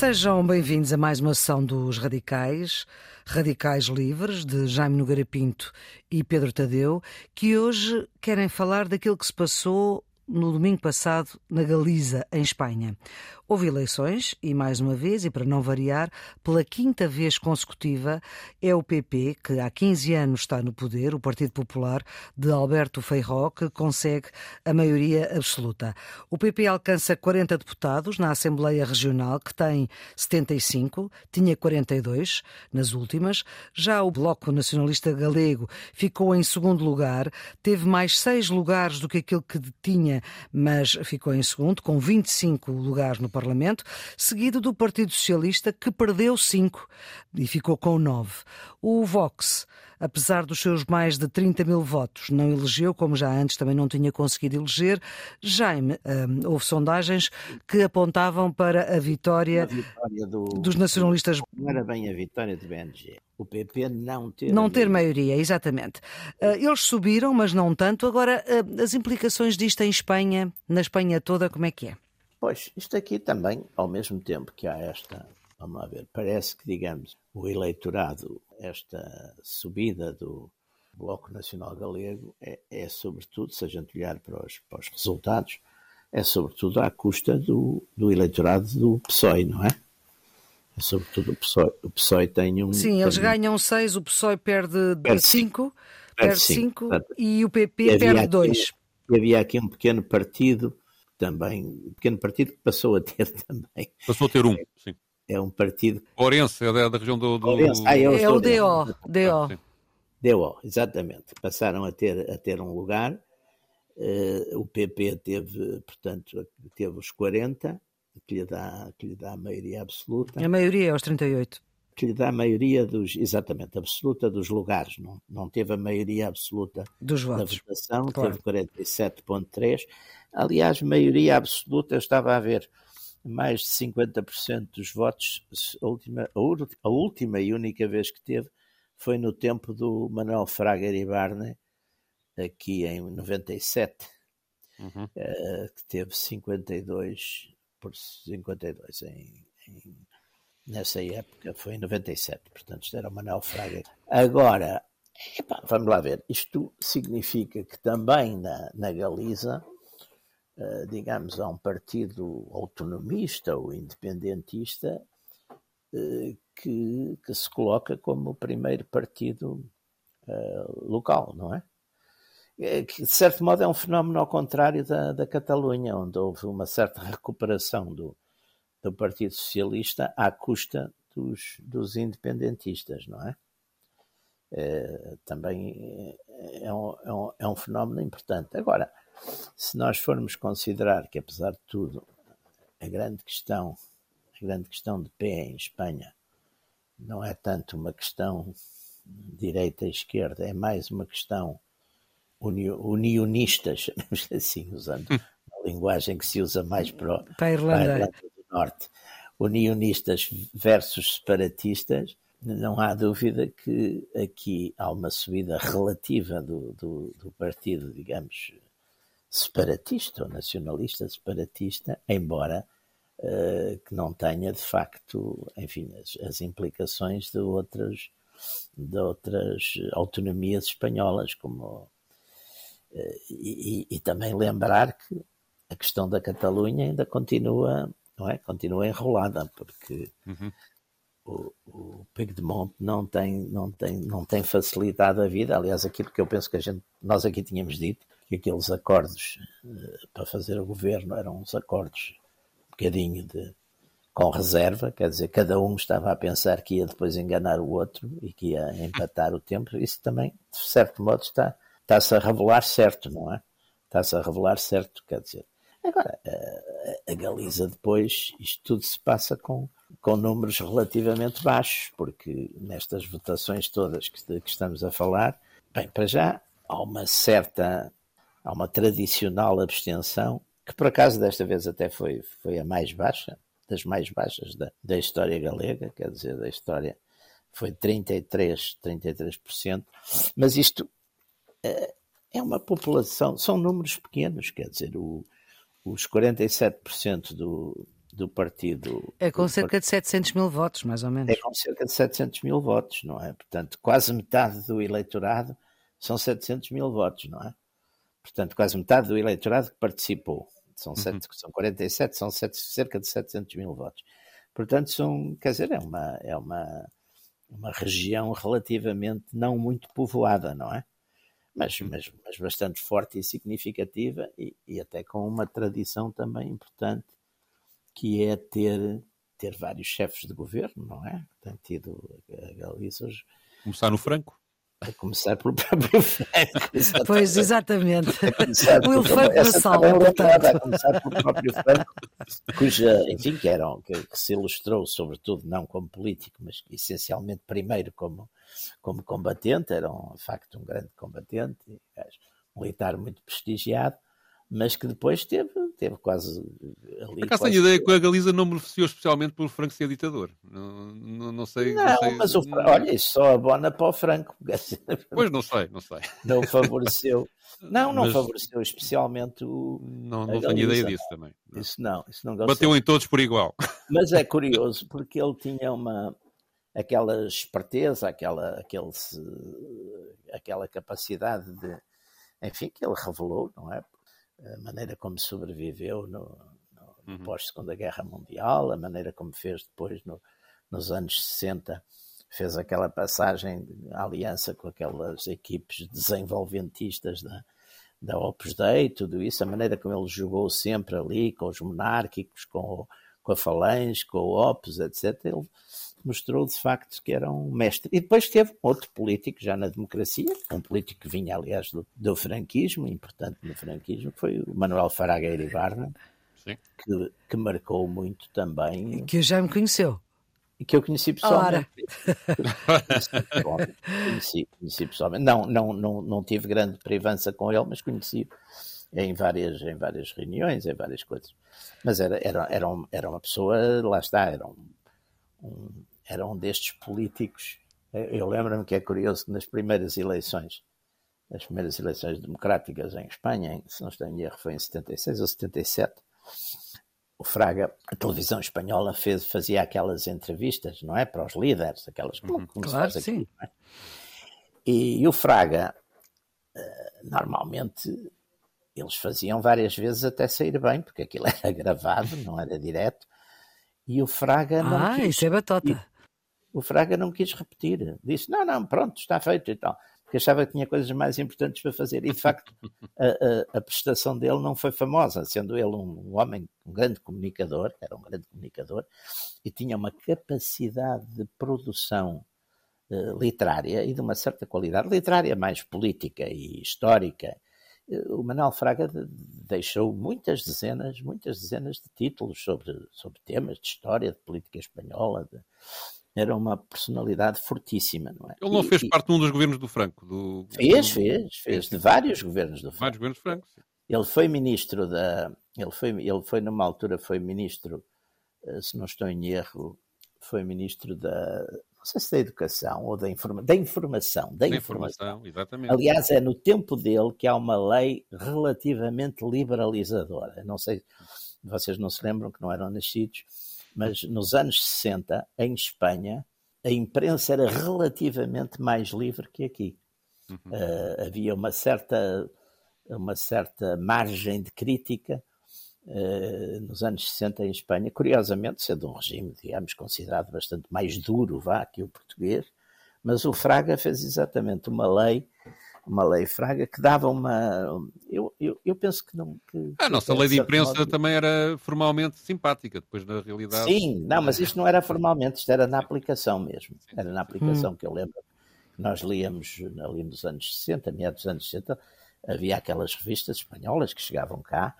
Sejam bem-vindos a mais uma sessão dos Radicais, Radicais Livres, de Jaime Nogueira Pinto e Pedro Tadeu, que hoje querem falar daquilo que se passou no domingo passado na Galiza, em Espanha. Houve eleições e, mais uma vez, e para não variar, pela quinta vez consecutiva, é o PP, que há 15 anos está no poder, o Partido Popular de Alberto Feijó, que consegue a maioria absoluta. O PP alcança 40 deputados na Assembleia Regional, que tem 75, tinha 42 nas últimas. Já o Bloco Nacionalista Galego ficou em segundo lugar, teve mais seis lugares do que aquilo que tinha, mas ficou em segundo, com 25 lugares no Parlamento Parlamento, seguido do Partido Socialista, que perdeu cinco e ficou com nove. O Vox, apesar dos seus mais de 30 mil votos, não elegeu, como já antes também não tinha conseguido eleger. Jaime, hum, houve sondagens que apontavam para a vitória, vitória do, dos nacionalistas. Não era bem a vitória do BNG. O PP não ter Não ter maioria, exatamente. Uh, eles subiram, mas não tanto. Agora, uh, as implicações disto em Espanha, na Espanha toda, como é que é? Pois, isto aqui também, ao mesmo tempo que há esta, vamos lá ver, parece que, digamos, o eleitorado, esta subida do Bloco Nacional Galego é, é sobretudo, se a gente olhar para os, para os resultados, é sobretudo à custa do, do eleitorado do PSOE, não é? É sobretudo o PSOE. O PSOE tem um. Sim, eles ganham 6, o PSOE perde 5, perde 5 e o PP perde 2. Havia aqui um pequeno partido também, um pequeno partido que passou a ter também. Passou a ter um, sim. É um partido. Orense, é da, da região do. do... Orense. Ah, é, é o DO. DO. DO, exatamente. Passaram a ter, a ter um lugar. Uh, o PP teve, portanto, teve os 40, que lhe dá, que lhe dá a maioria absoluta. A maioria é aos 38 que lhe dá a maioria dos, exatamente, absoluta dos lugares, não, não teve a maioria absoluta dos da votação, claro. teve 47,3%. Aliás, maioria absoluta, eu estava a ver, mais de 50% dos votos, a última, a última e única vez que teve foi no tempo do Manuel Fraga Iribarne, aqui em 97, uhum. uh, que teve 52 por 52 em, em nessa época, foi em 97, portanto isto era o Manuel Fraga. Agora, vamos lá ver, isto significa que também na, na Galiza, uh, digamos, há um partido autonomista ou independentista uh, que, que, se coloca como o primeiro partido uh, local, não é? Que, de certo modo, é um fenómeno ao contrário da, da Catalunha, onde houve uma certa recuperação do, do Partido Socialista à custa dos, dos independentistas, não é? é também é um, é, um, é um fenómeno importante. Agora, se nós formos considerar que, apesar de tudo, a grande questão, a grande questão de pé em Espanha não é tanto uma questão direita e esquerda, é mais uma questão unionista, chamemos assim, usando a linguagem que se usa mais para, o, para a Irlanda. Para a Irlanda Norte, unionistas versus separatistas, não há dúvida que aqui há uma subida relativa do, do, do partido, digamos, separatista ou nacionalista separatista, embora uh, que não tenha de facto, enfim, as, as, implicações de outras, de outras autonomias espanholas, como uh, e, e, também lembrar que a questão da Catalunha ainda continua não é? Continua enrolada, porque uhum. o, o Piedmont não tem, não, tem, não tem facilitado a vida. Aliás, aquilo que eu penso que a gente, nós aqui tínhamos dito, que aqueles acordos uh, para fazer o governo eram uns acordos um bocadinho de, com reserva, quer dizer, cada um estava a pensar que ia depois enganar o outro e que ia empatar o tempo. Isso também, de certo modo, está, está-se a revelar certo, não é? Está-se a revelar certo, quer dizer. Agora, a Galiza depois, isto tudo se passa com, com números relativamente baixos, porque nestas votações todas que, que estamos a falar, bem, para já há uma certa, há uma tradicional abstenção, que por acaso desta vez até foi, foi a mais baixa, das mais baixas da, da história galega, quer dizer, da história, foi 33, 33%, mas isto é, é uma população, são números pequenos, quer dizer, o, os 47% do, do partido. É com do cerca de 700 mil votos, mais ou menos. É com cerca de 700 mil votos, não é? Portanto, quase metade do eleitorado são 700 mil votos, não é? Portanto, quase metade do eleitorado que participou. São, uhum. sete, são 47, são sete, cerca de 700 mil votos. Portanto, são, quer dizer, é uma, é uma, uma região relativamente não muito povoada, não é? Mas, mas, mas bastante forte e significativa e, e até com uma tradição também importante que é ter, ter vários chefes de governo, não é? Tem tido a Galiza. Começar no Franco? A começar pelo próprio Franco. Exatamente. Pois, exatamente. o elefante na sala, portanto. A começar pelo próprio Franco, cuja, enfim, que, era, que, que, se ilustrou, sobretudo, não como político, mas essencialmente primeiro como, como combatente, era, um, de facto, um grande combatente, um militar muito prestigiado, mas que depois teve, teve quase ali. Acaso tenho ideia que a Galiza não beneficiou especialmente por Franco ser ditador. Não, não, não sei. Não, não sei, mas o, olha, isso só abona para o Franco. Pois não sei, não sei. Não favoreceu. Não, não mas... favoreceu especialmente o. Não, não tenho ideia disso também. Isso não, isso não Bateu em todos por igual. Mas é curioso porque ele tinha uma aquela esperteza, aquela, aquele, aquela capacidade de, enfim, que ele revelou, não é? A maneira como sobreviveu no, no uhum. pós-Segunda Guerra Mundial, a maneira como fez depois no, nos anos 60, fez aquela passagem, aliança com aquelas equipes desenvolventistas da, da Opus Dei, tudo isso, a maneira como ele jogou sempre ali, com os monárquicos, com, o, com a Falange, com o Opus, etc. Ele mostrou de facto que era um mestre. E depois teve outro político, já na democracia, um político que vinha, aliás, do, do franquismo, importante no franquismo, que foi o Manuel Faragueira Ibarra, que, que marcou muito também. Que já me conheceu. E que eu conheci pessoalmente. conheci, conheci pessoalmente. Não, não, não, não tive grande privança com ele, mas conheci em várias, em várias reuniões, em várias coisas. Mas era, era, era, um, era uma pessoa, lá está, era um, um era um destes políticos. Eu lembro-me que é curioso que nas primeiras eleições, nas primeiras eleições democráticas em Espanha, se não estou em erro, foi em 76 ou 77, o Fraga, a televisão espanhola fez, fazia aquelas entrevistas, não é? Para os líderes, aquelas como, como claro, se sim. é? e, e, o Fraga, eh, normalmente, eles faziam várias vezes até sair bem, porque aquilo era gravado, não era direto, e o Fraga não ah, quis. isso é batota. O Fraga não quis repetir. Disse: não, não, pronto, está feito e tal. Porque achava que tinha coisas mais importantes para fazer. E de facto, a, a, a prestação dele não foi famosa, sendo ele um, um homem, um grande comunicador, era um grande comunicador, e tinha uma capacidade de produção uh, literária e de uma certa qualidade literária mais política e histórica o Manuel Fraga deixou muitas dezenas, muitas dezenas de títulos sobre, sobre temas de história, de política espanhola. De, era uma personalidade fortíssima, não é? Ele não e, fez e, parte de um dos governos do Franco? Do... Fez, fez, fez, de vários governos do Franco. Vários governos Franco. Sim. Ele foi ministro da. Ele foi, ele foi, numa altura, foi ministro, eh, se não estou em erro, foi ministro da não sei se da educação ou da, informa da informação. Da, da informação. informação, exatamente. Aliás, é no tempo dele que há uma lei relativamente liberalizadora. Não sei, vocês não se lembram que não eram nascidos, mas nos anos 60, em Espanha, a imprensa era relativamente mais livre que aqui. Uhum. Uh, havia uma certa, uma certa margem de crítica eh, nos anos 60 em Espanha, curiosamente, sendo um regime, digamos, considerado bastante mais duro, vá, que o português, mas o Fraga fez exatamente uma lei, uma lei Fraga, que dava uma. Eu, eu, eu penso que não. Que, a nossa lei de imprensa modo... também era formalmente simpática, depois na realidade. Sim, não, mas isto não era formalmente, isto era na aplicação mesmo. Era na aplicação hum. que eu lembro. Nós líamos ali nos anos 60, meados dos anos 60, havia aquelas revistas espanholas que chegavam cá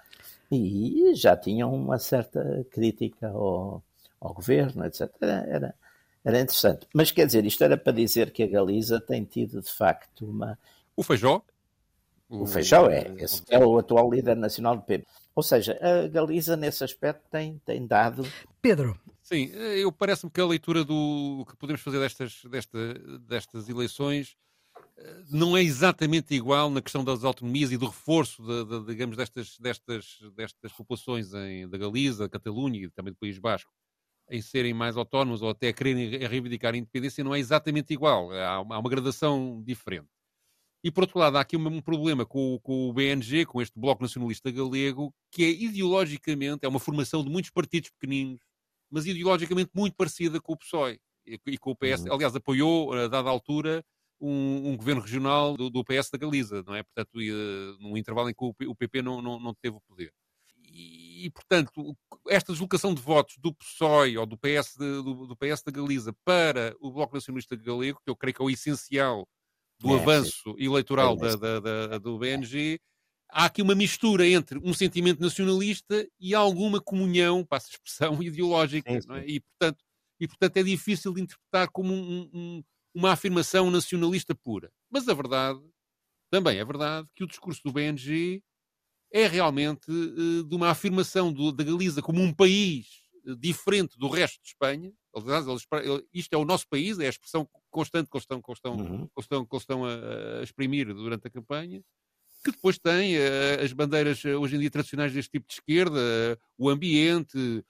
e já tinham uma certa crítica ao, ao governo, etc. Era, era, era, interessante. Mas quer dizer, isto era para dizer que a Galiza tem tido de facto uma. O Feijó? O, o Feijó é, esse é o atual líder nacional do PP. Ou seja, a Galiza nesse aspecto tem, tem dado. Pedro. Sim, eu parece-me que a leitura do que podemos fazer destas, desta, destas eleições não é exatamente igual na questão das autonomias e do reforço, de, de, digamos, destas, destas, destas populações em, da Galiza, Catalunha e também do País Basco, em serem mais autónomos ou até a quererem reivindicar a independência, não é exatamente igual. Há uma, há uma gradação diferente. E, por outro lado, há aqui um, problema com, com, o BNG, com este Bloco Nacionalista Galego, que é ideologicamente, é uma formação de muitos partidos pequeninos, mas ideologicamente muito parecida com o PSOE e, e com o PS. Uhum. Aliás, apoiou, a dada altura, um, um, governo regional do, do, PS da Galiza, não é? Portanto, ia, num intervalo em que o, PP não, não, não teve o poder. E, e, portanto, esta deslocação de votos do PSOE ou do PS, de, do, do, PS da Galiza para o Bloco Nacionalista Galego, que eu creio que é o essencial do é, avanço sim. eleitoral é da, da, da, do BNG, há aqui uma mistura entre um sentimento nacionalista e alguma comunhão, passa a expressão, ideológica. É, e, portanto, e, portanto, é difícil de interpretar como um, um, uma afirmação nacionalista pura. Mas a verdade, também é verdade, que o discurso do BNG é realmente uh, de uma afirmação do, da Galiza como um país uh, diferente do resto de Espanha. Aliás, isto é o nosso país, é a expressão constante que eles estão, que eles estão, uhum. que eles estão, que eles estão a, a, exprimir durante a campanha, que depois tem uh, as bandeiras hoje em dia tradicionais deste tipo de esquerda, o ambiente,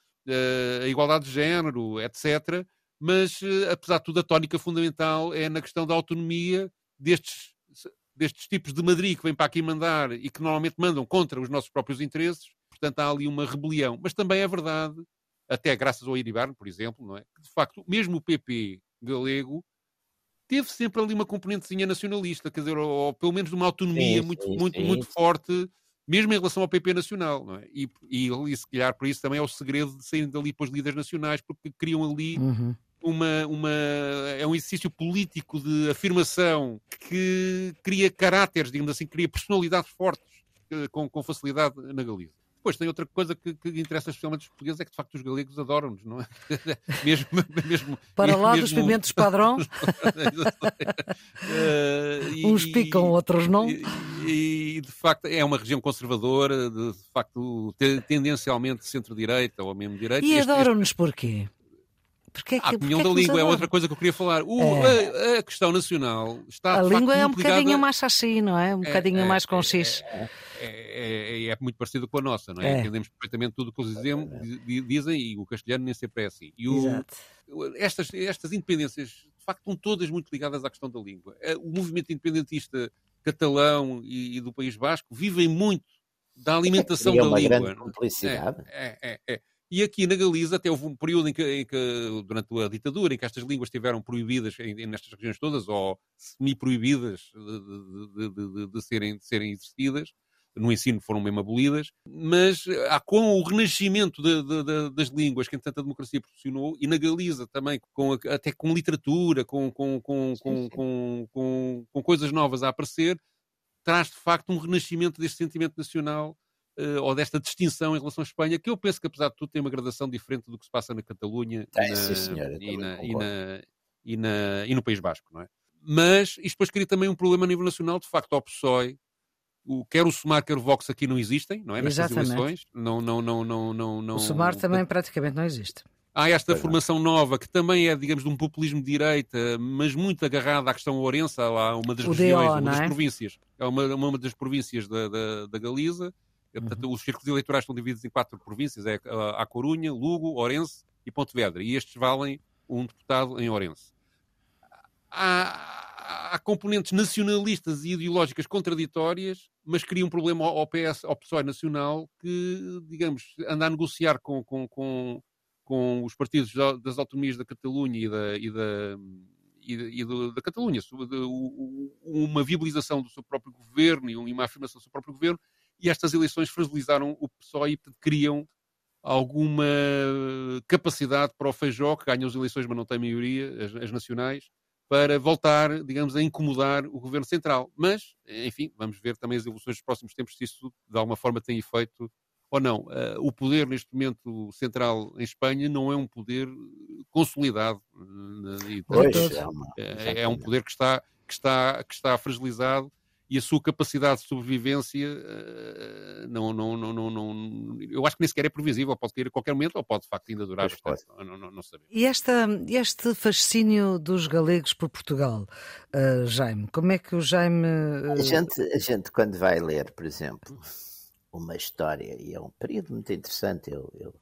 a igualdade de género, etc mas eh, apesar de tudo a tónica fundamental é na questão da autonomia destes, destes tipos de Madrid que vêm para aqui mandar e que normalmente mandam contra os nossos próprios interesses, portanto há ali uma rebelião. Mas também é verdade, até graças ao Iribarne, por exemplo, não é? que de facto mesmo o PP galego teve sempre ali uma componentezinha nacionalista, quer dizer, ou, ou pelo menos uma autonomia sim, muito, sim, muito, sim. muito forte, mesmo em relação ao PP nacional, não é? E, e, e se calhar por isso também é o segredo de saírem dali para os líderes nacionais, porque criam ali uhum uma, uma, é um exercício político de afirmação que cria caráteres, digamos assim, cria personalidades fortes eh, com, com facilidade na Galiza. Depois tem outra coisa que, que, interessa especialmente os portugueses, é que de facto os galegos adoram-nos, não é? mesmo, mesmo, Para lá mesmo... dos pimentos padrão. uh, e, Uns picam, outros não. E, e, de facto é uma região conservadora, de, de facto tendencialmente centro-direita ou mesmo direita. E adoram-nos porquê? Porque é que, a comunhão da língua é outra coisa que eu queria falar. O, é. a, a, questão nacional está. A língua é um ligada... bocadinho mais assim, não é? Um é, bocadinho é, mais com é, X. É, é, é, muito parecido com a nossa, não é? Entendemos perfeitamente tudo o que eles dizem, dizem e o castelhano nem sempre é assim. E o, estas, estas independências, de facto, estão todas muito ligadas à questão da língua. O movimento independentista catalão e, e do País Basco vivem muito da alimentação da uma língua. Grande complicidade. É, é, é. E aqui na Galiza até houve um período em que, em que, durante a ditadura, em que estas línguas estiveram proibidas em, nestas regiões todas, ou semi-proibidas de, de, de, de, serem, de serem exercidas. No ensino foram mesmo abolidas, mas há com o renascimento das línguas que, entretanto, a democracia proporcionou, e na Galiza também, com, até com literatura, com, com, com, com, coisas novas a aparecer, traz de facto um renascimento deste sentimento nacional uh, ou desta distinção em relação à Espanha, que eu penso que, apesar de tudo, tem uma gradação diferente do que se passa na Catalunha é, sim, e, na, e, na, e, na, e, no País Basco, não é? Mas isto depois cria também um problema a nível nacional, de facto, ao PSOE, o, quer o SUMAR, quer o Vox aqui não existem, não é? Nestas Exatamente. eleições. Não, não, não, não, não, não, o SUMAR também praticamente não existe. Há esta formação nova que também é, digamos, de um populismo de direita, mas muito agarrada à questão Ourense, lá uma das o regiões, DO, uma das é? províncias, é uma, uma das províncias da, da, da Galiza, Portanto, uhum. os círculos eleitorais estão divididos em quatro províncias: é a Corunha, Lugo, Orense e Pontevedra. E estes valem um deputado em Orense. Há, há componentes nacionalistas e ideológicas contraditórias, mas cria um problema ao PS, ao PSOE nacional, que, digamos, anda a negociar com, com, com, com os partidos das autonomias da Catalunha e da, e da, e, do, da Catalunha, uma viabilização do seu próprio governo e uma afirmação do seu próprio governo, e estas eleições fragilizaram o PSOE e criam alguma capacidade para o Feijó, que ganha as eleições, mas não tem maioria, as, as, nacionais, para voltar, digamos, a incomodar o governo central. Mas, enfim, vamos ver também as evoluções dos próximos tempos, se isso de alguma forma tem efeito ou não. Uh, o poder, neste momento, central em Espanha não é um poder consolidado. Uh, pois, é, é, um poder que está, que, está, que está fragilizado e a sua capacidade de sobrevivência uh, não, não, não, não, não, eu acho que nem sequer é previsível, pode cair a qualquer momento ou pode de facto ainda durar bastante, não, não, não sabemos. E esta, este fascínio dos galegos por Portugal, uh, Jaime, como é que o Jaime... Uh... A, gente, a gente quando vai ler, por exemplo, uma história, e é um período muito interessante, eu, eu,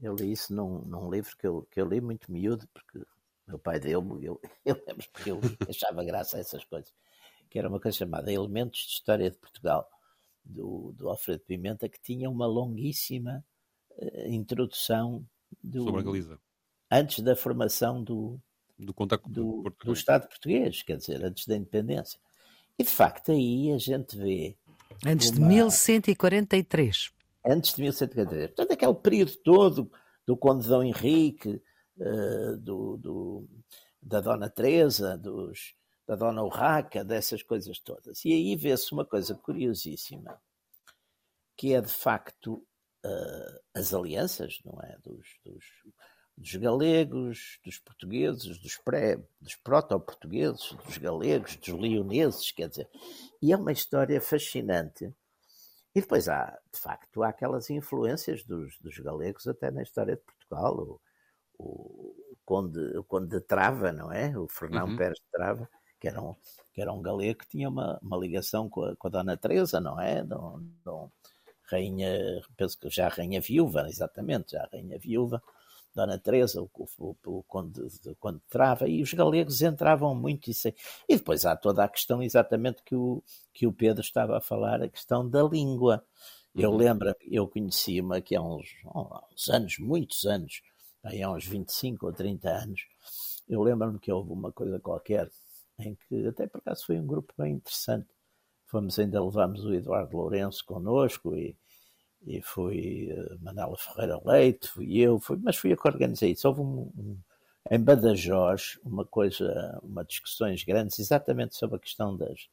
eu li isso num, num livro que eu, que eu li muito miúdo, porque meu pai deu-me, eu, eu lembro porque eu achava graça a essas coisas que era uma coisa chamada Elementos de História de Portugal, do, do Alfredo Pimenta, que tinha uma longuíssima uh, introdução do, sobre a Galiza. Antes da formação do, do, contacto do, do Estado português, quer dizer, antes da independência. E de facto aí a gente vê. Antes uma... de 1143. Antes de 1143. Portanto, aquele período todo do Conde Dom Henrique, uh, do, do, da Dona Teresa, dos, da Dona Urraca, dessas coisas todas. E aí vê-se uma coisa curiosíssima, que é de facto uh, as alianças, não é? Dos, dos, dos galegos, dos portugueses, dos, pré, dos proto-portugueses, dos galegos, dos leoneses, quer dizer. E é uma história fascinante. E depois há, de facto, há aquelas influências dos, dos galegos até na história de Portugal. O, o, Conde, o Conde de Trava, não é? O Fernão uhum. Pérez de Trava, que era um, que era um galego que tinha uma, uma ligação com a, com a Dona Teresa, não é? Dom, Dom, rainha, penso que já rainha viúva, exatamente, já rainha viúva, Dona Teresa, o, o, o conde, o conde Trava, e os galegos entravam muito isso. E depois há toda a questão exatamente que o, que o Pedro estava a falar, a questão da língua. Eu uhum. lembro, eu conheci-me aqui há uns, uns anos, muitos anos, aí há uns 25 ou 30 anos, eu lembro-me que houve uma coisa qualquer em que até por acaso foi um grupo bem interessante. Fomos, ainda levámos o Eduardo Lourenço connosco e, e foi uh, Manela Ferreira Leite, fui eu, fui, mas fui eu que organizei isso. Houve um, um, em Badajoz uma coisa, uma discussões grandes exatamente sobre a questão das,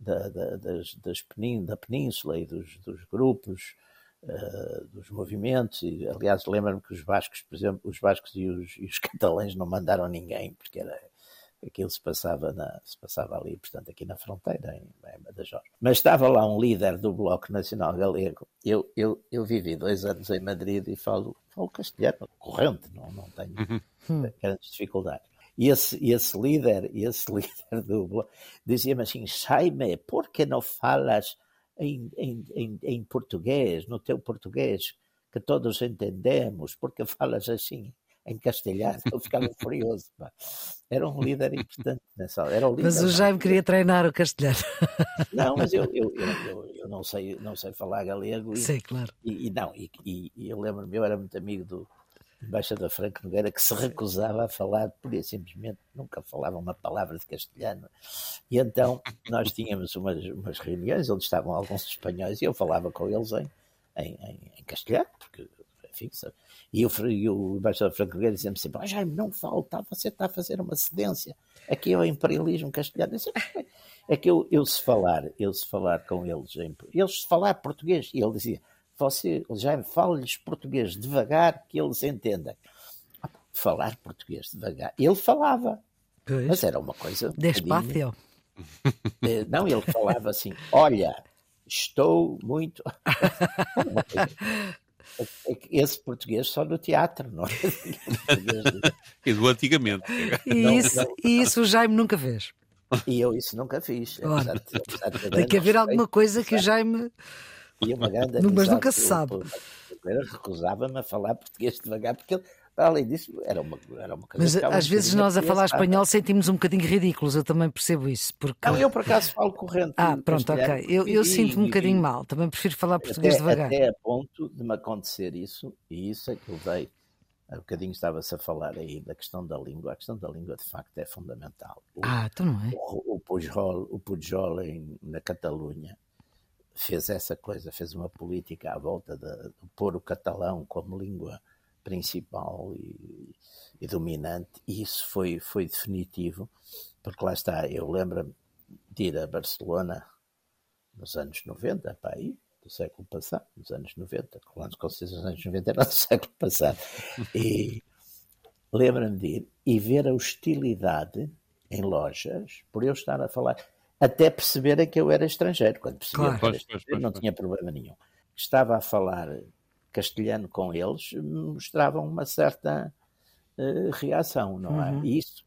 da, da, das, das da península e dos, dos grupos, uh, dos movimentos. E, aliás, lembro-me que os bascos, por exemplo, os bascos e os, e os catalães não mandaram ninguém, porque era aquilo se passava, na, se passava ali, portanto, aqui na fronteira, em, em Badajoz. Mas estava lá um líder do Bloco Nacional Galego. Eu, eu, eu vivi dois anos em Madrid e falo, falo castelhano, corrente, não, não tenho uhum. grandes dificuldades. E esse, esse líder, esse líder do Bloco, dizia-me assim, Jaime, por que não falas em, em, em, em português, no teu português, que todos entendemos, porque falas assim? Em castelhano, eu ficava furioso. Pá. Era um líder importante nessa. Era o líder, mas o Jaime queria treinar o castelhano. Não, mas eu, eu, eu, eu, não, sei, não sei falar galego. Sim, claro. E, e não, e, e, eu lembro-me, eu era muito amigo do embaixador Franco Nogueira que se recusava a falar, por e simplesmente nunca falava uma palavra de castelhano. E então nós tínhamos umas, umas reuniões onde estavam alguns espanhóis e eu falava com eles em, em, em, em castelhano, porque enfim, e o, e o embaixador Franco Nogueira dizia-me sempre: oh, Jaime, não falta, você está a fazer uma cedência. Aqui é o imperialismo castelhano. É que eu, eu se falar, eu se falar com eles, eles se falar português, e ele dizia: Você, Jaime, fale-lhes português devagar que eles entendem. Falar português devagar. Ele falava, pois. mas era uma coisa. Despacio. Eh, não, ele falava assim: Olha, estou muito. esse português só no teatro, não é? e do antigamente. E isso, e isso o Jaime nunca fez. E eu isso nunca fiz. Apesar de, apesar de Tem que haver alguma coisa que o Jaime. E uma grande Mas nunca se sabe. recusava-me a falar português devagar, porque ele além disso, era uma, era uma coisa. Mas às vezes nós a falar espanhol sentimos um bocadinho ridículos, eu também percebo isso. Porque... Não, eu por acaso falo corrente. Ah, pronto, ok. Eu, eu sinto um bocadinho mal, também prefiro falar português até, devagar. Até a ponto de me acontecer isso, e isso é que eu dei. Há um bocadinho estava-se a falar aí da questão da língua. A questão da língua, de facto, é fundamental. O, ah, então não é? O, o Pujol, o Pujol em, na Catalunha fez essa coisa, fez uma política à volta de, de pôr o catalão como língua principal e, e, dominante, e isso foi, foi definitivo, porque lá está, eu lembro-me de ir a Barcelona nos anos 90, para aí, do século passado, nos anos 90, falando com vocês nos anos 90 era do século passado, e lembro-me de ir e ver a hostilidade em lojas, por eu estar a falar, até perceberem que eu era estrangeiro. Quando percebiam claro. que era estrangeiro, não tinha problema nenhum. Estava a falar castelhano com eles, mostravam uma certa uh, reação, não é? Uhum. E isso,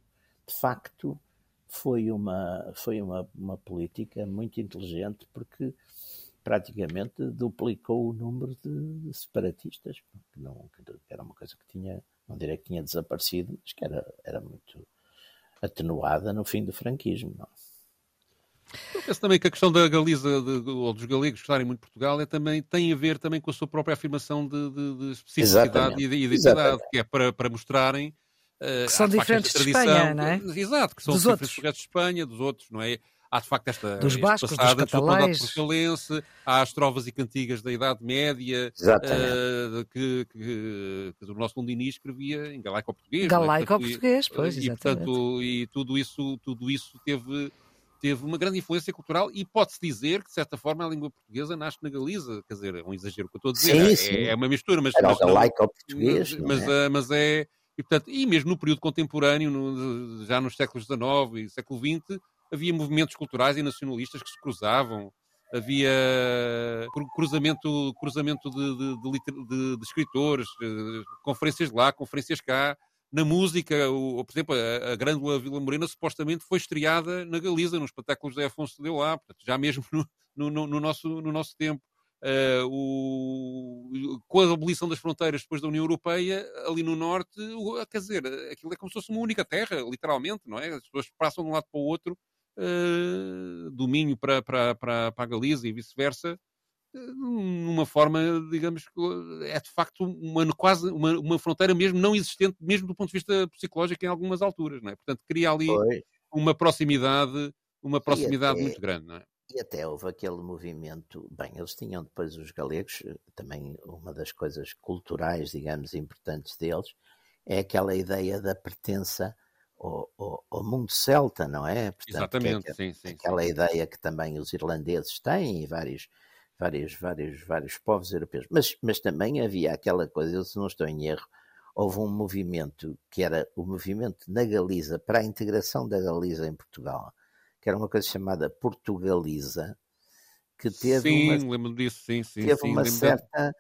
de facto, foi uma, foi uma, uma política muito inteligente, porque praticamente duplicou o número de separatistas, que, não, que era uma coisa que tinha, não direi que tinha desaparecido, mas que era, era muito atenuada no fim do franquismo. Não? Eu penso também que a questão da Galiza de, ou dos galegos estarem muito Portugal é também, tem a ver também com a sua própria afirmação de, de, de especificidade e de identidade, que é para, para mostrarem uh, que são diferentes de Espanha, não é? Exato, que são dos diferentes outros. de Espanha, dos outros, não é? há de facto esta dos bascos, passado, dos catalães. portugalense, há as trovas e cantigas da Idade Média, uh, que, que, que, o nosso Londini escrevia em galaico-português. Galaico-português, é? pois, e, exatamente. Portanto, e tudo isso, tudo isso teve, teve uma grande influência cultural e pode-se dizer que, de certa forma, a língua portuguesa nasce na Galiza. Quer dizer, é um exagero que eu estou a dizer. Sim, é, sim. é, uma mistura, mas... Era o galaico-português, mas, mas, é? mas é... E, portanto, e mesmo no período contemporâneo, no, já nos séculos XIX e século XX, havia movimentos culturais e nacionalistas que se cruzavam, havia cruzamento, cruzamento de, de, de, de escritores, eh, conferências lá, conferências cá. Na música, o, por exemplo, a, a Grândola Vila Morena supostamente foi estreada na Galiza, nos espetáculos de Afonso de lá, portanto, já mesmo no, no, no, nosso, no nosso tempo. Uh, o, com a abolição das fronteiras depois da União Europeia, ali no norte, quer dizer, aquilo é como se fosse uma única terra, literalmente, não é? As pessoas passam de um lado para o outro uh, para, para, para, para a Galiza e vice-versa, numa forma, digamos, é de facto uma, quase uma, uma fronteira mesmo não existente, mesmo do ponto de vista psicológico em algumas alturas, não é? Portanto, cria ali uma proximidade, uma proximidade até, muito grande, não é? E até houve aquele movimento, bem, eles tinham depois os galegos, também uma das coisas culturais, digamos, importantes deles, é aquela ideia da pertença ao, ao, mundo celta, não é? Portanto, Exatamente, é, sim, sim. Aquela sim. ideia que também os irlandeses têm e vários, vários, vários, vários povos europeus. Mas, mas também havia aquela coisa, eu se não estou em erro, houve um movimento que era o movimento na Galiza para a integração da Galiza em Portugal, que era uma coisa chamada Portugaliza, que teve sim, uma, lembro disso, sim, sim, teve sim, uma certa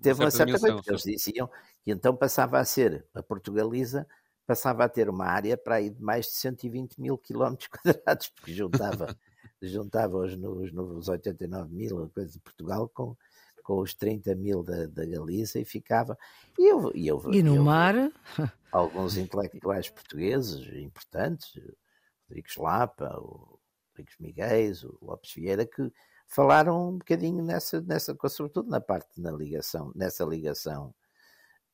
teve uma certa, uma certa coisa, eles diziam que então passava a ser a Portugaliza passava a ter uma área para aí de mais de 120 mil quilómetros quadrados, porque juntava, juntava os, os, os 89 mil coisa de Portugal com, com os 30 mil da, da Galiza e ficava. E, eu, e, eu, e no eu, mar? Alguns intelectuais portugueses importantes, Rodrigues Lapa, o Rodrigues Miguel, o Lopes Vieira, que falaram um bocadinho nessa, nessa sobretudo na parte na ligação, nessa ligação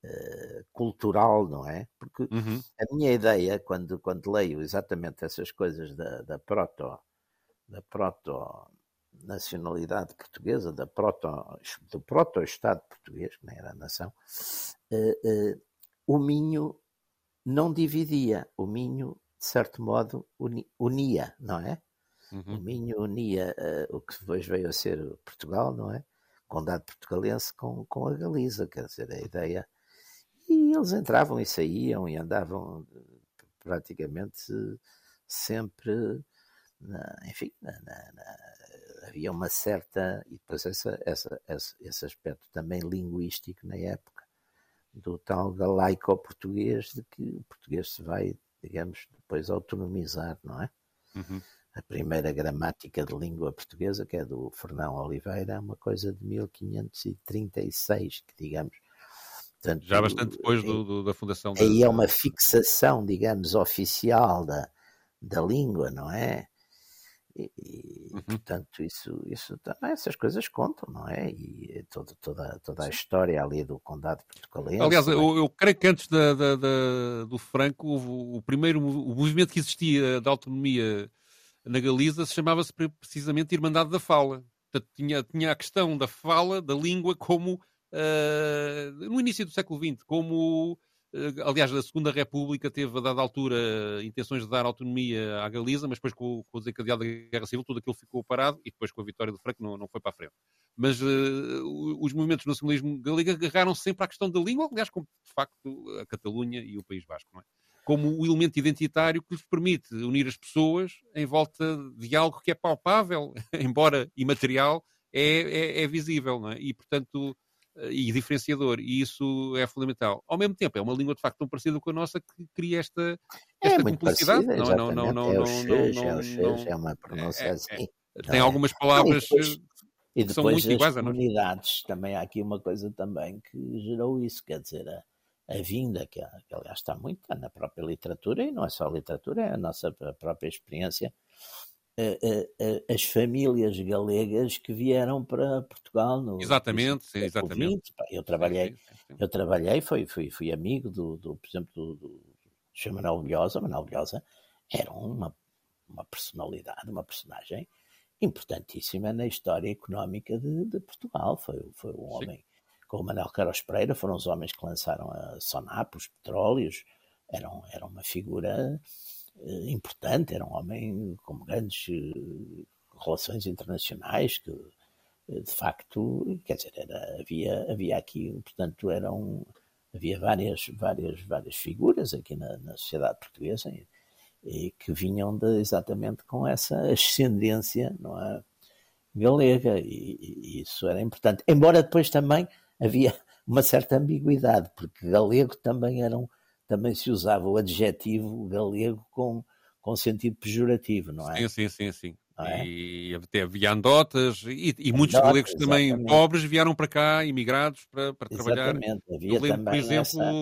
uh, cultural, não é? Porque uhum. a minha ideia, quando, quando leio exatamente essas coisas da, da proto, da proto nacionalidade portuguesa, da proto, do proto-estado português, que nem era a nação, uh, uh, o Minho não dividia, o Minho, de certo modo, uni, unia, não é? Uhum. O Minho unia uh, o que depois veio a ser Portugal, não é? Condado portugalense com, com a Galiza, quer dizer, a ideia e eles entravam e saíam e andavam praticamente sempre, enfim, na, na, havia uma certa, e depois essa, essa, esse, esse aspecto também linguístico na época, do tal galaico-português, de que o português se vai, digamos, depois autonomizar, não é? Uhum. A primeira gramática de língua portuguesa, que é do Fernão Oliveira, é uma coisa de 1536, que digamos, Portanto, Já bastante depois do, do, da fundação. Aí da... é uma fixação, digamos, oficial da, da língua, não é? E, e uhum. portanto, isso, isso também, essas coisas contam, não é? E toda, toda, toda a história ali do Condado Portugalense. Aliás, é? eu, eu, creio que antes da, da, da, do Franco, o, o primeiro o movimento que existia da autonomia na Galiza se chamava-se precisamente Irmandade da Fala. Portanto, tinha, tinha a questão da fala, da língua, como uh, no início do século XX, como, aliás, a Segunda República teve, a dada altura, intenções de dar autonomia à Galiza, mas depois com, o desencadeado da Guerra Civil, tudo aquilo ficou parado e depois com a vitória do Franco não, não foi para a frente. Mas uh, os movimentos do nacionalismo galego agarraram sempre à questão da língua, aliás, como de facto a Catalunha e o País Basco, não é? como o elemento identitário que lhes permite unir as pessoas em volta de algo que é palpável, embora imaterial, é, é, é visível, não é? E, portanto, eh, e diferenciador, e isso é fundamental. Ao mesmo tempo, é uma língua de facto tão parecida com a nossa que cria esta, É esta complicidade. parecida, Não, não, não, não, É o não, xês, não, é o não, é uma pronúncia é, é, assim. Tem não é? algumas palavras e depois- eh, E que são depois muito iguais à nossa. comunidades, também há aqui uma coisa também que gerou isso, quer dizer, a, a vinda, que, que aliás está muito na própria literatura, e não é só literatura, é a nossa própria experiência, as famílias galegas que vieram para Portugal no Exatamente, sim, no exatamente. Eu trabalhei, Sim, sim, sim. eu trabalhei, fui, fui, fui amigo do, do, por exemplo, do, do Sr. Manuel Bilhosa. Manuel Bilhosa era uma, uma personalidade, uma personagem importantíssima na história económica de, de Portugal. Foi, foi um Sim. homem, com o Manuel Carlos Pereira, foram os homens que lançaram a Sonap, os petróleos. Eram, era uma figura importante, era um homem com grandes eh, relações internacionais que eh, de facto, quer dizer, era, havia, havia aqui, portanto, eram, havia várias, várias, várias figuras aqui na, na sociedade portuguesa e que vinham de, exatamente com essa ascendência não é, galega e, e isso era importante. Embora depois também havia uma certa ambiguidade, porque galego também eram, também se usava o adjetivo galego com, com sentido pejorativo, não é? Sim, sim, sim, sim. É? E até havia andotas e, e muitos galegos também exatamente. pobres vieram para cá, imigrados, para, para trabalhar. Exatamente, Eu havia lembro, por também exemplo, essa...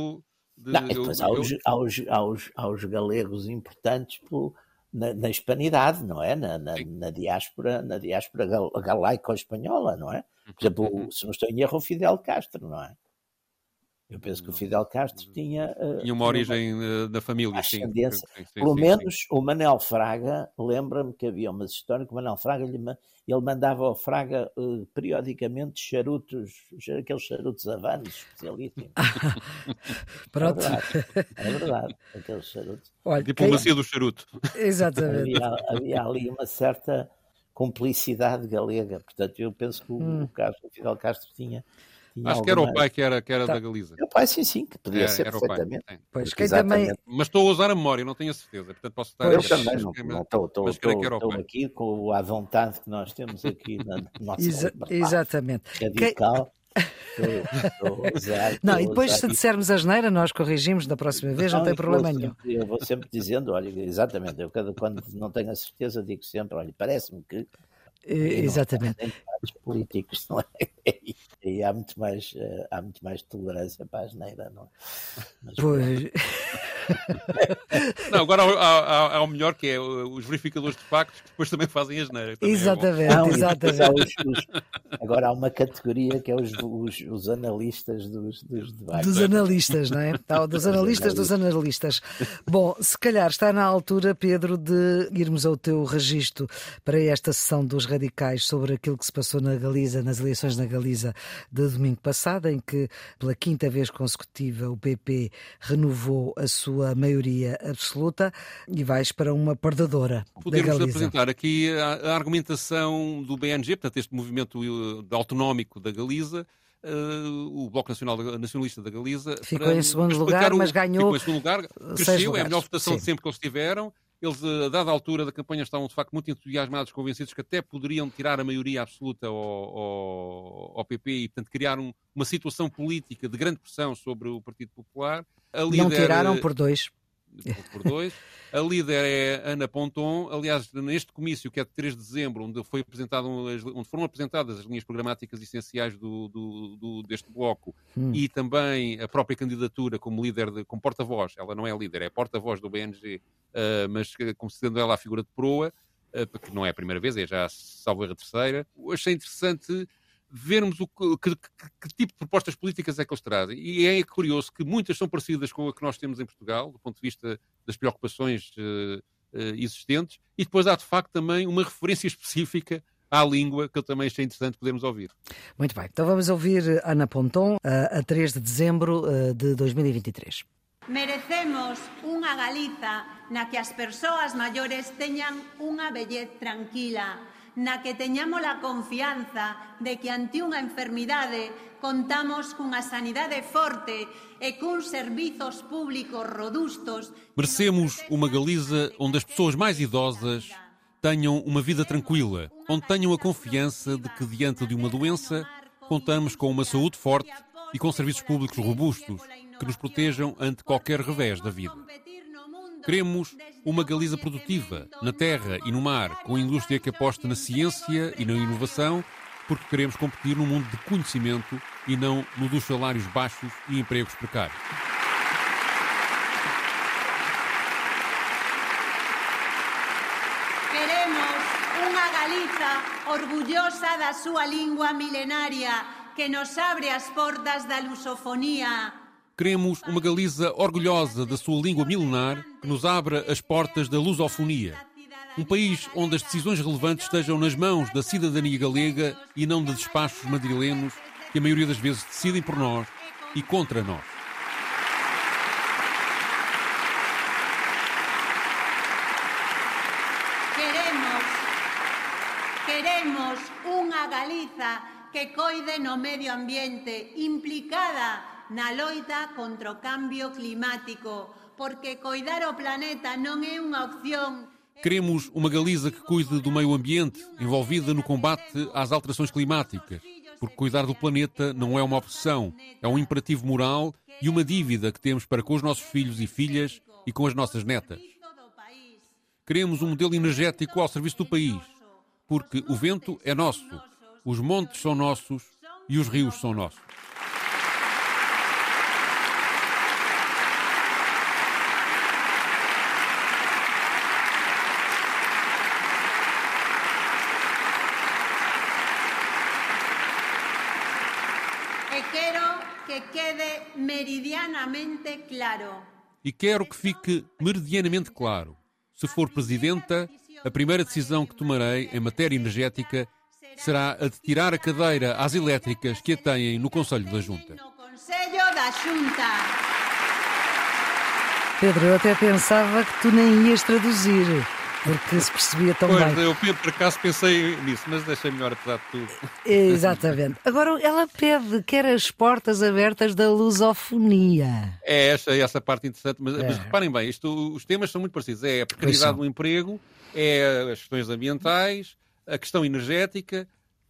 de, Não, e eu- depois eu- há os, há os, há os, há os galegos importantes pelo- na, na hispanidade, não é? Na, na, na diáspora, na diáspora gal- galaico-espanhola, não é? Por exemplo, Uhum. se não estou em erro, o Fidel Castro, não é? Eu penso que o. Fidel Castro tinha, eh, tinha uma origem eh, da família, sim. ascendência. Sim, sim, pelo sim, menos o Manel Fraga, lembra-me que havia umas histórias que o Manel Fraga lhe ele mandava ao Fraga eh, periodicamente charutos, aqueles charutos Havanos especialíssimos. Pronto. É verdade, é verdade, aqueles charutos. Olha. Diplomacia do charuto. quem- Exatamente. Havia, havia ali uma certa cumplicidade galega. Portanto, eu penso que o, Hum. o Castro, o Fidel Castro tinha. Acho que era o alguma- pai que era, que era Tá. da Galiza. Meu pai, sim, sim, que podia Era, ser era o pai. perfeitamente. sim. Pois quem também. Mas estou a usar a memória, não tenho a certeza. Portanto, posso estar Eu a- também não, mas- não estou, estou, mas estou, que o estou pai. aqui com a vontade que nós temos aqui na nossa Exa- exatamente. radical. Estou, estou a usar, Não, e depois, se dissermos a geneira, nós corrigimos da próxima vez, não, tem eu vou problema nenhum. sempre- Eu vou sempre dizendo, olha, exatamente, eu cada, quando não tenho a certeza digo sempre, olha, parece-me que não Exatamente. tem debates políticos, não é? E há muito mais, eh, há muito mais tolerância para a asneira, não é? Mas, Pois, Não, agora há, há- há o melhor que é os verificadores de factos que depois também fazem a geneira. Também é exatamente, Não, depois exatamente. há os- os- agora há uma categoria que é os, os, os analistas dos, dos debates. Dos analistas, não é? Tá, dos analistas dos analistas. Bom, se calhar está na altura, Pedro, de irmos ao teu registro para esta sessão dos radicais sobre aquilo que se passou na Galiza, nas eleições na Galiza de domingo passado, em que pela quinta vez consecutiva o PP renovou a sua maioria absoluta e vais para uma perdedora Podemos apresentar aqui a, a argumentação do BNG, portanto, este movimento uh, autonómico da Galiza, uh, o Bloco Nacional Nacionalista da Galiza. Ficou em segundo lugar, o- mas ganhou Ficou em segundo lugar, cresceu, é a melhor votação Sim. de sempre que eles tiveram. Eles, uh, a dada altura da campanha, estavam de facto muito entusiasmados, convencidos que até poderiam tirar a maioria absoluta ao, ao, ao PP e, portanto, criar um- uma situação política de grande pressão sobre o Partido Popular. A Não líder, tiraram uh, por dois. Por dois. A líder é Ana Ponton. Aliás, neste comício, que é de 3 de dezembro, onde, foi apresentado, onde foram apresentadas as linhas programáticas essenciais do, do- do- deste bloco Hum. e também a própria candidatura como líder, de, como porta-voz, ela não é líder, é porta-voz do BNG, ah, mas eh, como sendo ela a figura de proa, porque não é a primeira vez, é já salvo a terceira. Eu achei interessante vermos o que, que- que- que tipo de propostas políticas é que eles trazem. E é curioso que muitas são parecidas com a que nós temos em Portugal, do ponto de vista das preocupações eh, eh, existentes, e depois há de facto também uma referência específica à língua que eu também achei interessante podermos ouvir. Muito bem, então vamos ouvir Ana Ponton a a 3 de dezembro eh, de 2023. Merecemos unha Galiza na que as persoas maiores teñan unha vellez tranquila, na que teñamos a confianza de que ante unha enfermidade contamos cunha sanidade forte e cuns servizos públicos robustos. Merecemos uma Galiza onde as pessoas mais idosas tenham uma vida tranquila, onde tenham a confiança de que diante de uma doença contamos com uma saúde forte e com serviços públicos robustos que nos protejam ante qualquer revés da vida. Queremos uma Galiza produtiva, na terra e no mar, com indústria que aposta na ciência e na inovação, porque queremos competir num mundo de conhecimento e não no dos salários baixos e empregos precários. Queremos unha Galiza orgullosa da súa lingua milenaria que nos abre as portas da lusofonía Queremos uma Galiza orgulhosa da sua língua milenar que nos abra as portas da lusofonia. Um país onde as decisões relevantes estejam nas mãos da cidadania galega e não de despachos madrilenos que a maioria das vezes decidem por nós e contra nós. Queremos, queremos unha Galiza que coide no medio ambiente implicada na loita contra o cambio climático, porque coidar o planeta non é unha opción Queremos uma Galiza que cuide do meio ambiente, envolvida no combate às alterações climáticas, porque cuidar do planeta não é uma opção, é um imperativo moral e uma dívida que temos para com os nossos filhos e filhas e com as nossas netas. Queremos um modelo energético ao serviço do país, porque o vento é nosso, os montes são nossos e os rios são nossos. meridianamente claro. E quero que fique meridianamente claro. Se for Presidenta, a primeira decisão que tomarei em matéria energética será a de tirar a cadeira às elétricas que a têm no Conselho da Junta. Pedro, eu até pensava que tu nem ias traduzir porque se percebia tão pois, bem. Eu, por acaso, pensei nisso, mas deixei melhor apesar de tudo. Exatamente. Agora, ela pede, quer as portas abertas da lusofonia. É essa, é essa parte interessante, mas, é. mas reparem bem, isto, os temas são muito parecidos. É a precariedade do emprego, é as questões ambientais, a questão energética,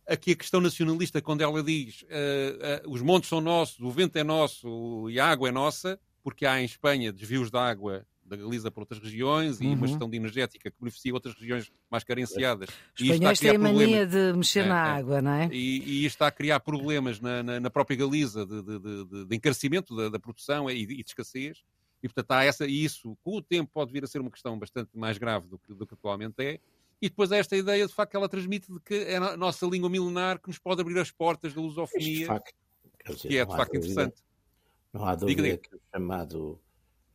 aqui a questão nacionalista, quando ela diz uh, uh, os montes são nossos, o vento é nosso e a água é nossa, porque há em Espanha desvios de água da Galiza para outras regiões e uhum. uma gestão de energética que beneficia outras regiões mais carenciadas. Os espanhóis têm a mania de mexer é, na é. água, não é? E, e isto está a criar problemas na, na, na própria Galiza de, de, de, de encarecimento da, da produção e, e, de escassez. E, portanto, há essa, e isso, com o tempo, pode vir a ser uma questão bastante mais grave do que, do que atualmente é. E depois há esta ideia, de facto, que ela transmite de que é a nossa língua milenar que nos pode abrir as portas da lusofonia, facto, dizer, que é, de facto, dúvida, interessante. Não há dúvida diga, diga. que o chamado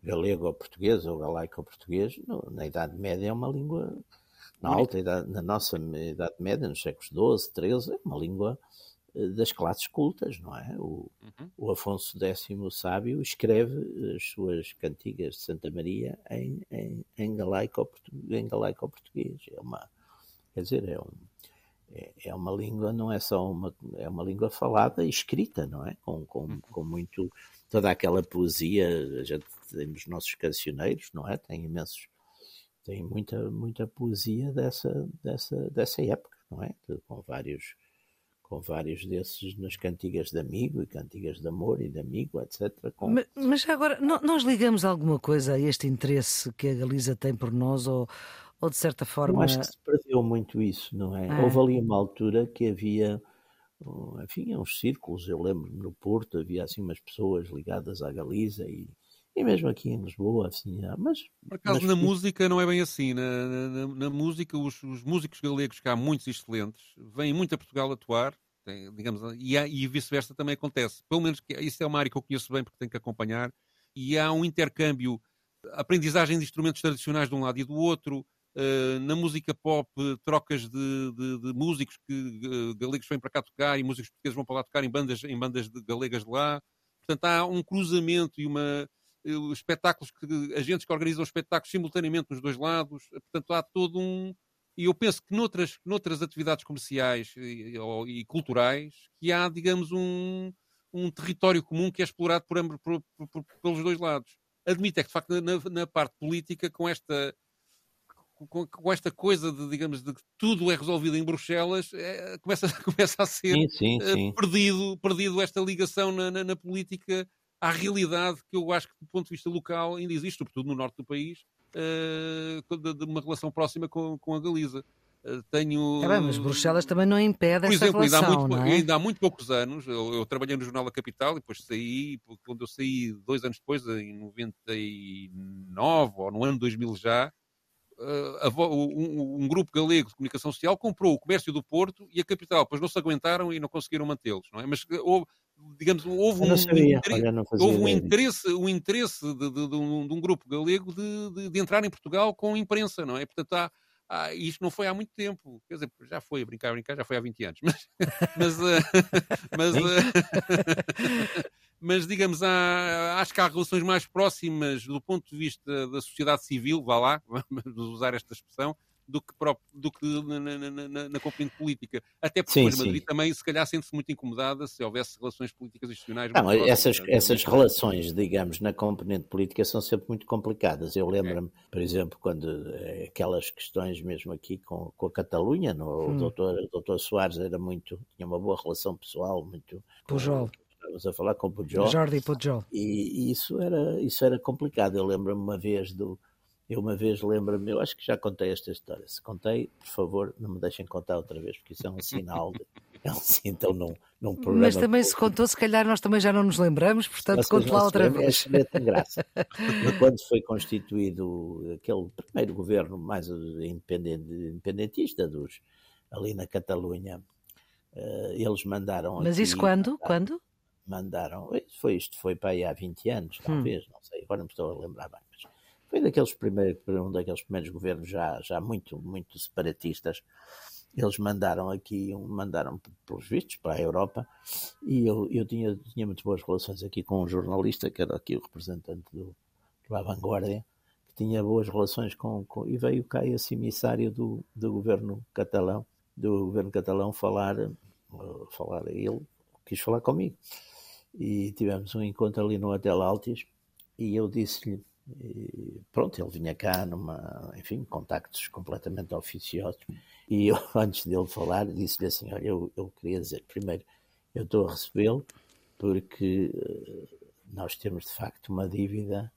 galego ou português ou galaico ou português, na Idade Média é uma língua, na alta idade, na nossa Idade Média, nos séculos XII, XIII, é uma língua eh, das classes cultas, não é? O, uhum. o Afonso X o Sábio escreve as suas cantigas de Santa Maria em, em, em, galaico, em galaico português. É uma, quer dizer, é, um, é, é, uma língua, não é só uma, é uma língua falada e escrita, não é? Com, com, uhum. com muito, toda aquela poesia, a gente temos nossos cancioneiros, não é? Tem imensos, tem muita, muita poesia dessa, dessa, dessa época, não é? Com vários, com vários desses nas cantigas de amigo e cantigas de amor e de amigo, etc. Com... Mas, mas agora, nós ligamos alguma coisa a este interesse que a Galiza tem por nós ou, ou de certa forma... Eu acho que se perdeu muito isso, não é? é. Houve ali uma altura que havia enfim, uns círculos, eu lembro no Porto havia assim umas pessoas ligadas à Galiza e e mesmo aqui em Lisboa, assim, mas... Por acaso, mas... na música não é bem assim. Na, na, na música, os, os, músicos galegos, que há muitos excelentes, vêm muito a Portugal atuar, tem, digamos, e, e vice-versa também acontece. Pelo menos, que, isso é uma área que eu conheço bem, porque tenho que acompanhar, e há um intercâmbio, aprendizagem de instrumentos tradicionais de um lado e do outro, Uh, na música pop, trocas de, de, de músicos que uh, galegos vêm para cá tocar e músicos portugueses vão para lá tocar em bandas, em bandas de, galegas de lá. Portanto, há um cruzamento e uma, espetáculos que agentes que organizam espetáculos simultaneamente nos dois lados, portanto há todo um E eu penso que noutras, noutras atividades comerciais e, e culturais que há, digamos, um, um território comum que é explorado por, por, por, pelos dois lados. Admito é que, de facto, na, na parte política, com esta, com, com, esta coisa de, digamos, de que tudo é resolvido em Bruxelas, é, começa, começa a ser sim, sim, eh, sim. perdido, perdido esta ligação na, na, na, política à realidade que eu acho que, do ponto de vista local, ainda existe, sobretudo no norte do país, uh, de, de, uma relação próxima com, com a Galiza. Uh, tenho. É bem, mas Bruxelas também não impede Por essa exemplo, relação, ainda há, muito, é? ainda há muito poucos anos, eu, eu, trabalhei no Jornal da Capital e depois saí, quando eu saí dois anos depois, em 99 ou no ano 2000 já, uh, um, um, grupo galego de comunicação social comprou o comércio do Porto e a capital, pois não se aguentaram e não conseguiram mantê-los, não é? Mas houve, digamos, houve um, interesse, houve um interesse, um interesse de, de, de, um, de um, grupo galego de, entrar em Portugal com imprensa, não é? Portanto, há, ah, isto não foi há muito tempo, quer dizer, já foi, a brincar, brincar, já foi há 20 anos, mas, mas, uh, mas, uh, mas digamos, há, acho que há relações mais próximas do ponto de vista da sociedade civil, vá lá, vamos usar esta expressão, do que, do que na, na, na, na componente política. Até porque sim, depois Madrid também, se calhar, sente-se muito incomodada se houvesse relações políticas institucionais. Não, essas, essas relações, digamos, na componente política são sempre muito complicadas. Eu lembro-me, é. por exemplo, quando eh, aquelas questões mesmo aqui com, com a Catalunha, no, hum. o, doutor, o doutor Soares era muito, tinha uma boa relação pessoal, muito... Pujol. Estávamos a falar com o Pujol. Jordi Pujol. E, e isso, era, isso era complicado. Eu lembro-me uma vez do eu uma vez lembro-me, eu acho que já contei esta história. Se contei, por favor, não me deixem contar outra vez, porque isso é um sinal de. É um então num, num programa. Mas também se contou, se calhar nós também já não nos lembramos, portanto, conte lá outra vez. É, graça. Quando foi constituído aquele primeiro governo mais independente, independentista dos, ali na Catalunha, uh, eles mandaram. Mas aqui, isso quando? Mandaram, quando? Mandaram. Foi, isto foi para aí há 20 anos, hum. talvez, hum. não sei, agora não me estou a lembrar bem. Mas foi daqueles primeiros, um daqueles primeiros governos já, já muito, muito separatistas. Eles mandaram aqui, mandaram pelos vistos para a Europa e eu, eu tinha, tinha muito boas relações aqui com um jornalista, que era aqui o representante do, do Vanguardia, que tinha boas relações com, com, e veio cá esse emissário do, do governo catalão, do governo catalão falar, falar a ele, quis falar comigo. E tivemos um encontro ali no Hotel Altis e eu disse-lhe e, pronto, ele vinha cá numa, enfim, contactos completamente oficiosos. E eu, antes dele falar, disse-lhe assim: Olha, eu, eu queria dizer, primeiro, eu estou a recebê-lo porque uh, nós temos de facto uma dívida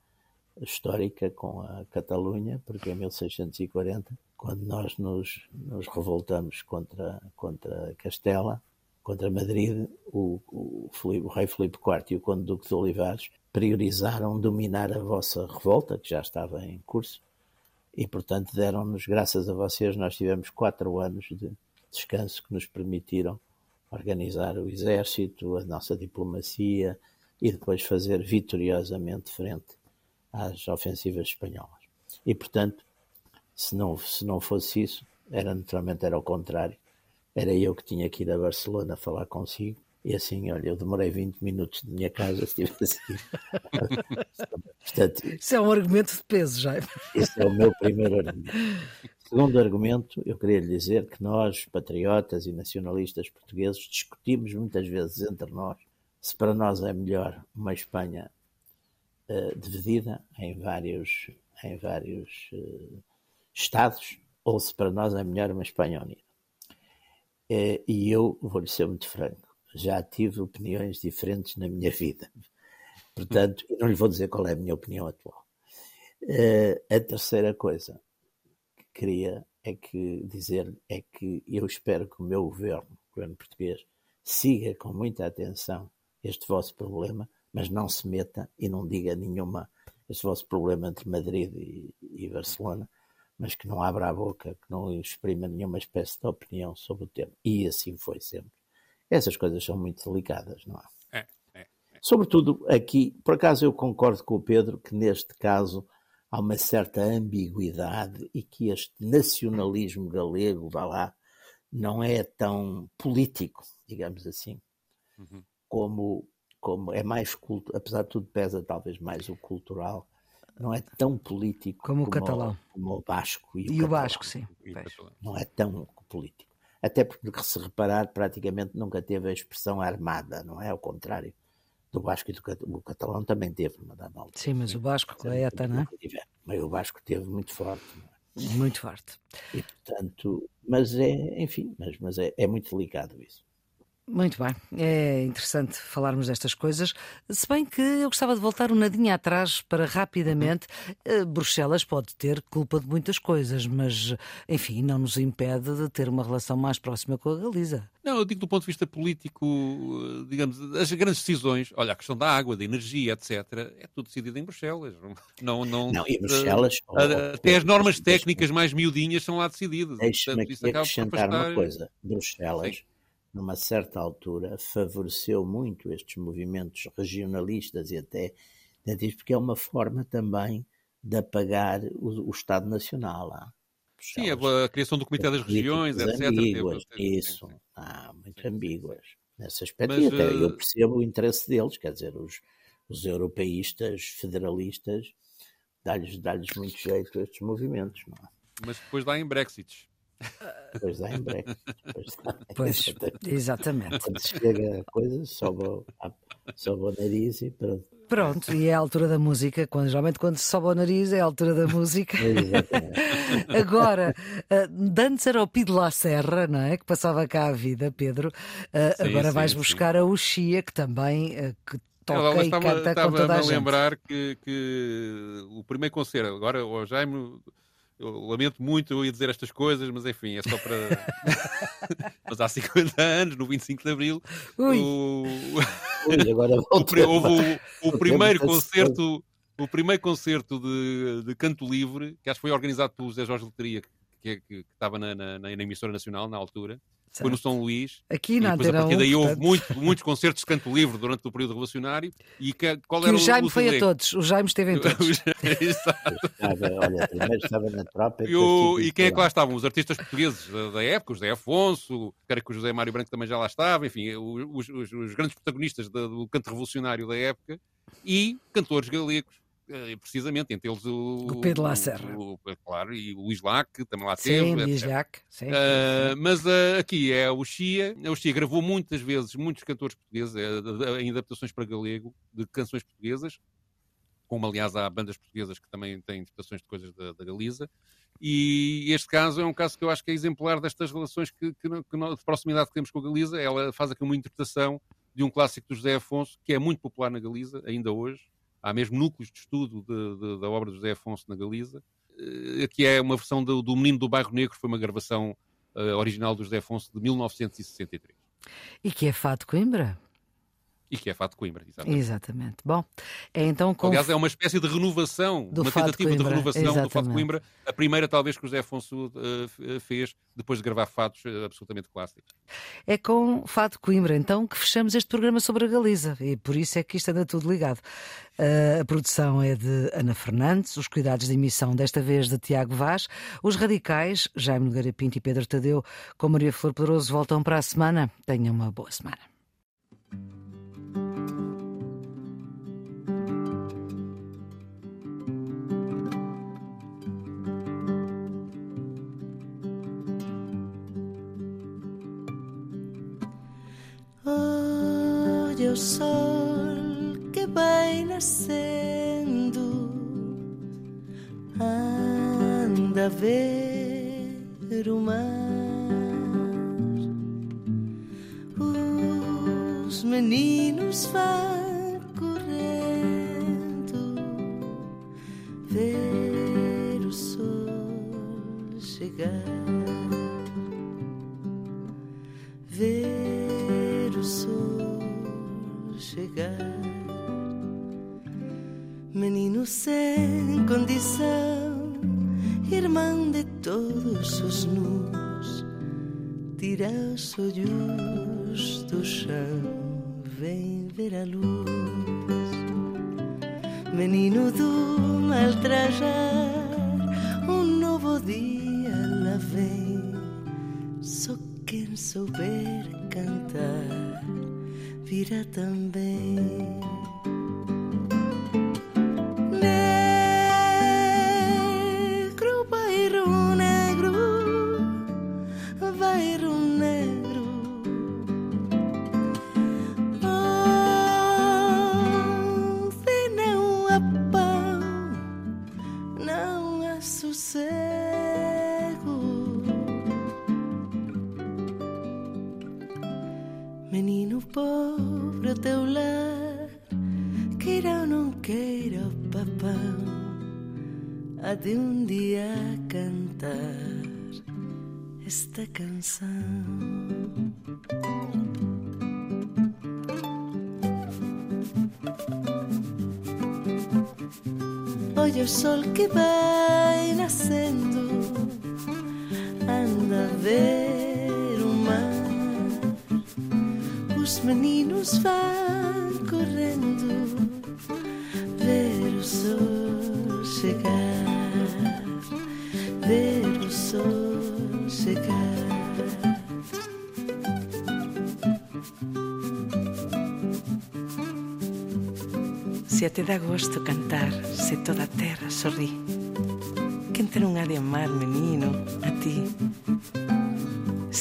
histórica com a Catalunha, porque em 1640, quando nós nos, nos revoltamos contra, contra Castela, contra Madrid, o, o, Filipe, o rei Filipe IV e o conde Duque de Olivares priorizaram dominar a vossa revolta, que já estava em curso, e portanto deram-nos, graças a vocês, nós tivemos quatro anos de descanso que nos permitiram organizar o exército, a nossa diplomacia e depois fazer vitoriosamente frente às ofensivas espanholas. E portanto, se não, se não fosse isso, era naturalmente era o contrário. Era eu que tinha que ir a Barcelona falar consigo e assim, olha, eu demorei 20 minutos de minha casa se tivesse Portanto, Isso é um argumento de peso, já. Esse é o meu primeiro argumento. Segundo argumento, eu queria lhe dizer que nós, patriotas e nacionalistas portugueses, discutimos muitas vezes entre nós se para nós é melhor uma Espanha uh, dividida em vários, em vários uh, Estados ou se para nós é melhor uma Espanha unida. Uh, e eu vou-lhe ser muito franco já tive opiniões diferentes na minha vida. Portanto, não lhe vou dizer qual é a minha opinião atual. Uh, a terceira coisa que queria é que dizer é que eu espero que o meu governo, o governo português, siga com muita atenção este vosso problema, mas não se meta e não diga nenhuma este vosso problema entre Madrid e, e Barcelona, mas que não abra a boca, que não exprima nenhuma espécie de opinião sobre o tema. E assim foi sempre. Essas coisas são muito delicadas, não é? É, é, é? Sobretudo aqui, por acaso eu concordo com o Pedro que neste caso há uma certa ambiguidade e que este nacionalismo galego, vá lá, não é tão político, digamos assim, uhum. como, como é mais culto, apesar de tudo pesa talvez mais o cultural, não é tão político como, como o catalão. como o basco e o, e o basco, sim. Não é tão político. Até porque, se reparar, praticamente nunca teve a expressão armada, não é? Ao contrário do Basco e do o catalão também teve uma dada altura. Sim, mas o Basco com a ETA, não é? Mas o Basco teve muito forte. É? Muito forte. E, portanto, mas é, enfim, mas, mas é, é muito delicado isso. Muito bem, é interessante falarmos destas coisas, se bem que eu gostava de voltar um nadinho atrás para rapidamente. Uh, Bruxelas pode ter culpa de muitas coisas, mas enfim, não nos impede de ter uma relação mais próxima com a Galiza. Não, eu digo do ponto de vista político, digamos, as grandes decisões, olha, a questão da água, da energia, etc., é tudo decidido em Bruxelas. Não, não, não e Bruxelas. Uh, até as normas técnicas mais miudinhas são lá decididas. Deixa-me acrescentar uma coisa: Bruxelas. Sim numa certa altura, favoreceu muito estes movimentos regionalistas e até porque é uma forma também de apagar o, o Estado Nacional. Ah. Sim, a, criação do Comitê das Regiões, etc. Ambíguas, isso, ah, muito sim, ambíguas. Nesse aspecto, Mas, até eu eh, percebo o interesse deles, quer dizer, os, os europeístas, federalistas, dá-lhes dá muito jeito a estes movimentos. Não é? Mas depois dá em Brexits. Pois dá em breve. Pois, exatamente. Quando chega a coisa, sobe, sobe o nariz e pronto. Pronto, e é a altura da música. Quando, geralmente, quando se sobe o nariz, é a altura da música. agora, uh, antes era o Pido La Serra, não é? Que passava cá a vida, Pedro. Uh, sim, agora sim, vais sim. buscar a Uxia, que também. Uh, que toca Ela, e canta estava com toda a, a lembrar que, que o primeiro concerto, agora o Jaime eu lamento muito eu ia dizer estas coisas, mas enfim, é só para. mas há 50 anos, no 25 de Abril, Ui. o... Ui, agora o, houve o, o primeiro concerto. O primeiro concerto de, de canto livre, que acho que foi organizado pelo José Jorge Letria, que, que, que, estava na, na, na, emissora nacional na altura, Certo. Foi no São Luís. Aqui na depois, a partir daí um, houve muito, muitos concertos de canto livre durante o período revolucionário. E que, qual que era o Jaime o foi a todos. O Jaime esteve em todos. estava, olha, primeiro estava na tropa. E, o, e quem é que lá estavam? Os artistas portugueses da, da época, o José Afonso, creio que o José Mário Branco também já lá estava, enfim, os, os, os grandes protagonistas do, do canto revolucionário da época e cantores galegos precisamente, entre eles o, o Pedro Lacerra. O, claro, e o Luís Lac, também lá teve. Sim, Luís Lac. Sim, uh, mas uh, aqui é o Xia. O Xia gravou muitas vezes muitos cantores portugueses uh, em adaptações para galego de canções portuguesas, como aliás há bandas portuguesas que também têm interpretações de coisas da, da Galiza. E este caso é um caso que eu acho que é exemplar destas relações que, que, que de proximidade que temos com a Galiza. Ela faz aqui uma interpretação de um clássico do José Afonso, que é muito popular na Galiza, ainda hoje, há mesmo núcleos de estudo de, de, da obra de José Afonso na Galiza. Uh, aqui é uma versão do, do Menino do Bairro Negro, foi uma gravação uh, original do José Afonso de 1963. E que é Fado Coimbra? E que é Fato de Coimbra, exatamente. Exatamente. Bom, é então com... Aliás, é uma espécie de renovação, do uma tentativa de, de renovação exatamente. do Fato de Coimbra, a primeira talvez que o José Afonso uh, fez depois de gravar fatos uh, absolutamente clássicos. É com Fato de Coimbra, então, que fechamos este programa sobre a Galiza e por isso é que isto anda tudo ligado. Uh, a produção é de Ana Fernandes, os cuidados de emissão desta vez de Tiago Vaz, os radicais, Jaime Nogueira Pinto e Pedro Tadeu, com Maria Flor Poderoso, voltam para a semana. Tenham uma boa semana. Sol que vai nascendo anda a ver o mar. Os meninos vão menino sem condição, irmão de todos os nus, tira os olhos do chão, vem ver a luz. Menino do mal trajar, um novo dia lá vem, só quem souber cantar virá também. Chegar. Se te dá gosto cantar, se toda a terra sorri. Quen te non ha de amar, menino, a ti.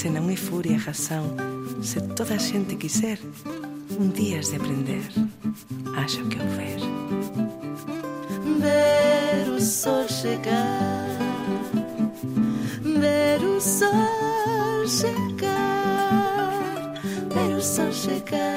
Se non é furia a razão Se toda a xente quiser Un día has de aprender Acho que o chegar. Ver o sol chegar Ver o sol chegar